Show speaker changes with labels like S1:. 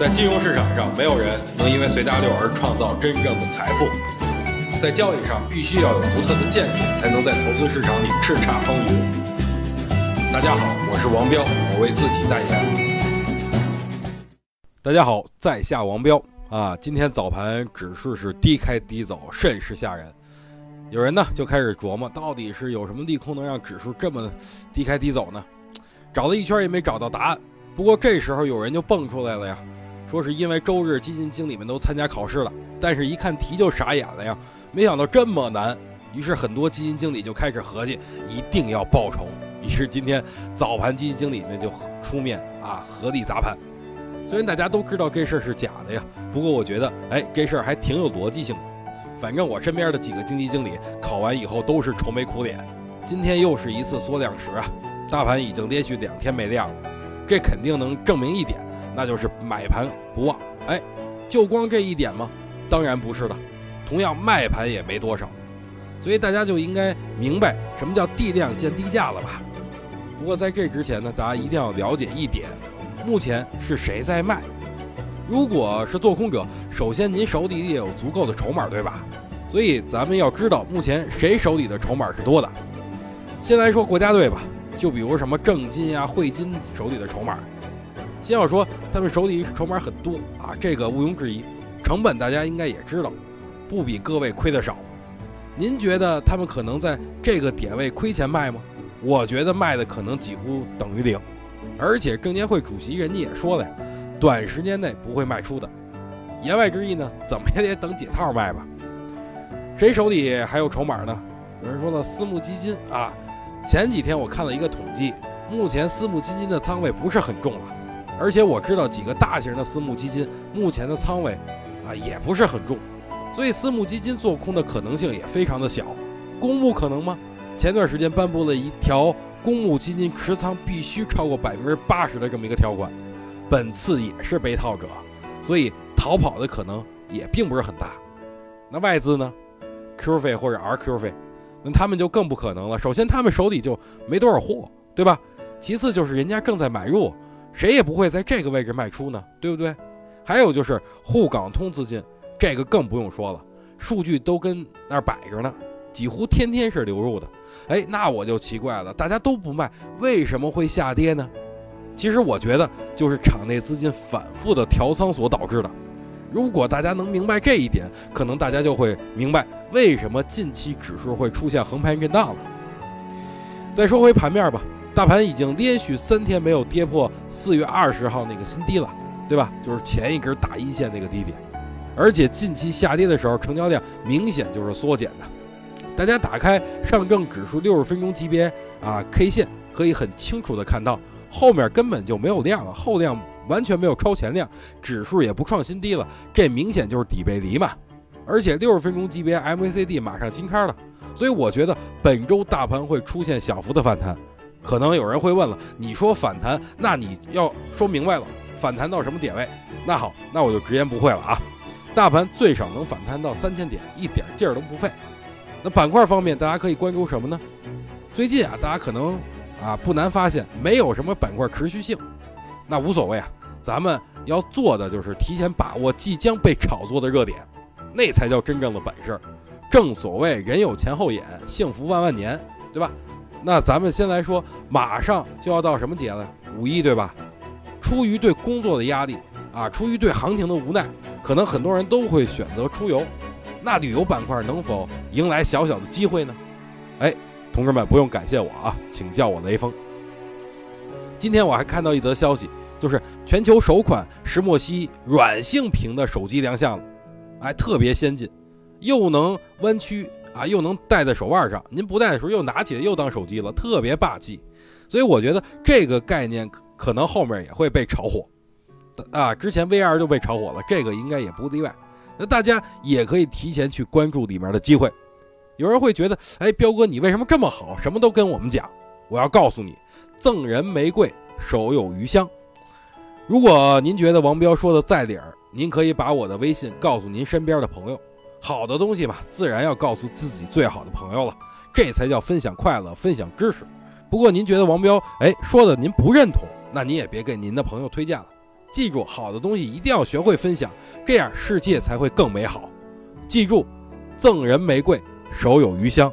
S1: 在金融市场上，没有人能因为随大流而创造真正的财富。在交易上，必须要有独特的见解，才能在投资市场里叱咤风云。大家好，我是王彪，我为自己代言。
S2: 大家好，在下王彪啊。今天早盘指数是低开低走，甚是吓人。有人呢就开始琢磨，到底是有什么利空能让指数这么低开低走呢？找了一圈也没找到答案。不过这时候有人就蹦出来了呀，说是因为周日基金经理们都参加考试了，但是一看题就傻眼了呀，没想到这么难。于是很多基金经理就开始合计，一定要报仇。于是今天早盘基金经理们就出面啊，合力砸盘。虽然大家都知道这事儿是假的呀，不过我觉得，哎，这事儿还挺有逻辑性的。反正我身边的几个经济经理考完以后都是愁眉苦脸。今天又是一次缩量时啊。大盘已经连续两天没量了，这肯定能证明一点，那就是买盘不旺。哎，就光这一点吗？当然不是的，同样卖盘也没多少，所以大家就应该明白什么叫地量见低价了吧？不过在这之前呢，大家一定要了解一点，目前是谁在卖？如果是做空者，首先您手里也有足够的筹码，对吧？所以咱们要知道目前谁手里的筹码是多的。先来说国家队吧。就比如什么正金呀、汇金手里的筹码，先要说他们手里筹码很多啊，这个毋庸置疑。成本大家应该也知道，不比各位亏的少。您觉得他们可能在这个点位亏钱卖吗？我觉得卖的可能几乎等于零。而且证监会主席人家也说了呀，短时间内不会卖出的。言外之意呢，怎么也得等解套卖吧。谁手里还有筹码呢？有人说了，私募基金啊。前几天我看了一个统计，目前私募基金的仓位不是很重了，而且我知道几个大型的私募基金目前的仓位啊也不是很重，所以私募基金做空的可能性也非常的小。公募可能吗？前段时间颁布了一条公募基金持仓必须超过百分之八十的这么一个条款，本次也是被套者，所以逃跑的可能也并不是很大。那外资呢？Q 费或者 RQ 费？那他们就更不可能了。首先，他们手里就没多少货，对吧？其次就是人家正在买入，谁也不会在这个位置卖出呢，对不对？还有就是沪港通资金，这个更不用说了，数据都跟那儿摆着呢，几乎天天是流入的。哎，那我就奇怪了，大家都不卖，为什么会下跌呢？其实我觉得就是场内资金反复的调仓所导致的。如果大家能明白这一点，可能大家就会明白为什么近期指数会出现横盘震荡了。再说回盘面吧，大盘已经连续三天没有跌破四月二十号那个新低了，对吧？就是前一根大阴线那个低点，而且近期下跌的时候，成交量明显就是缩减的。大家打开上证指数六十分钟级别啊 K 线，可以很清楚的看到，后面根本就没有量了，后量。完全没有超前量，指数也不创新低了，这明显就是底背离嘛。而且六十分钟级别 MACD 马上金开了，所以我觉得本周大盘会出现小幅的反弹。可能有人会问了，你说反弹，那你要说明白了，反弹到什么点位？那好，那我就直言不讳了啊，大盘最少能反弹到三千点，一点劲儿都不费。那板块方面，大家可以关注什么呢？最近啊，大家可能啊不难发现，没有什么板块持续性，那无所谓啊。咱们要做的就是提前把握即将被炒作的热点，那才叫真正的本事。正所谓人有前后眼，幸福万万年，对吧？那咱们先来说，马上就要到什么节了？五一，对吧？出于对工作的压力啊，出于对行情的无奈，可能很多人都会选择出游。那旅游板块能否迎来小小的机会呢？哎，同志们不用感谢我啊，请叫我雷锋。今天我还看到一则消息。就是全球首款石墨烯软性屏的手机亮相了，哎，特别先进，又能弯曲啊，又能戴在手腕上，您不戴的时候又拿起来又当手机了，特别霸气。所以我觉得这个概念可能后面也会被炒火，啊，之前 VR 就被炒火了，这个应该也不例外。那大家也可以提前去关注里面的机会。有人会觉得，哎，彪哥你为什么这么好，什么都跟我们讲？我要告诉你，赠人玫瑰，手有余香。如果您觉得王彪说的在理儿，您可以把我的微信告诉您身边的朋友。好的东西嘛，自然要告诉自己最好的朋友了，这才叫分享快乐，分享知识。不过您觉得王彪哎说的您不认同，那您也别给您的朋友推荐了，记住，好的东西一定要学会分享，这样世界才会更美好。记住，赠人玫瑰，手有余香。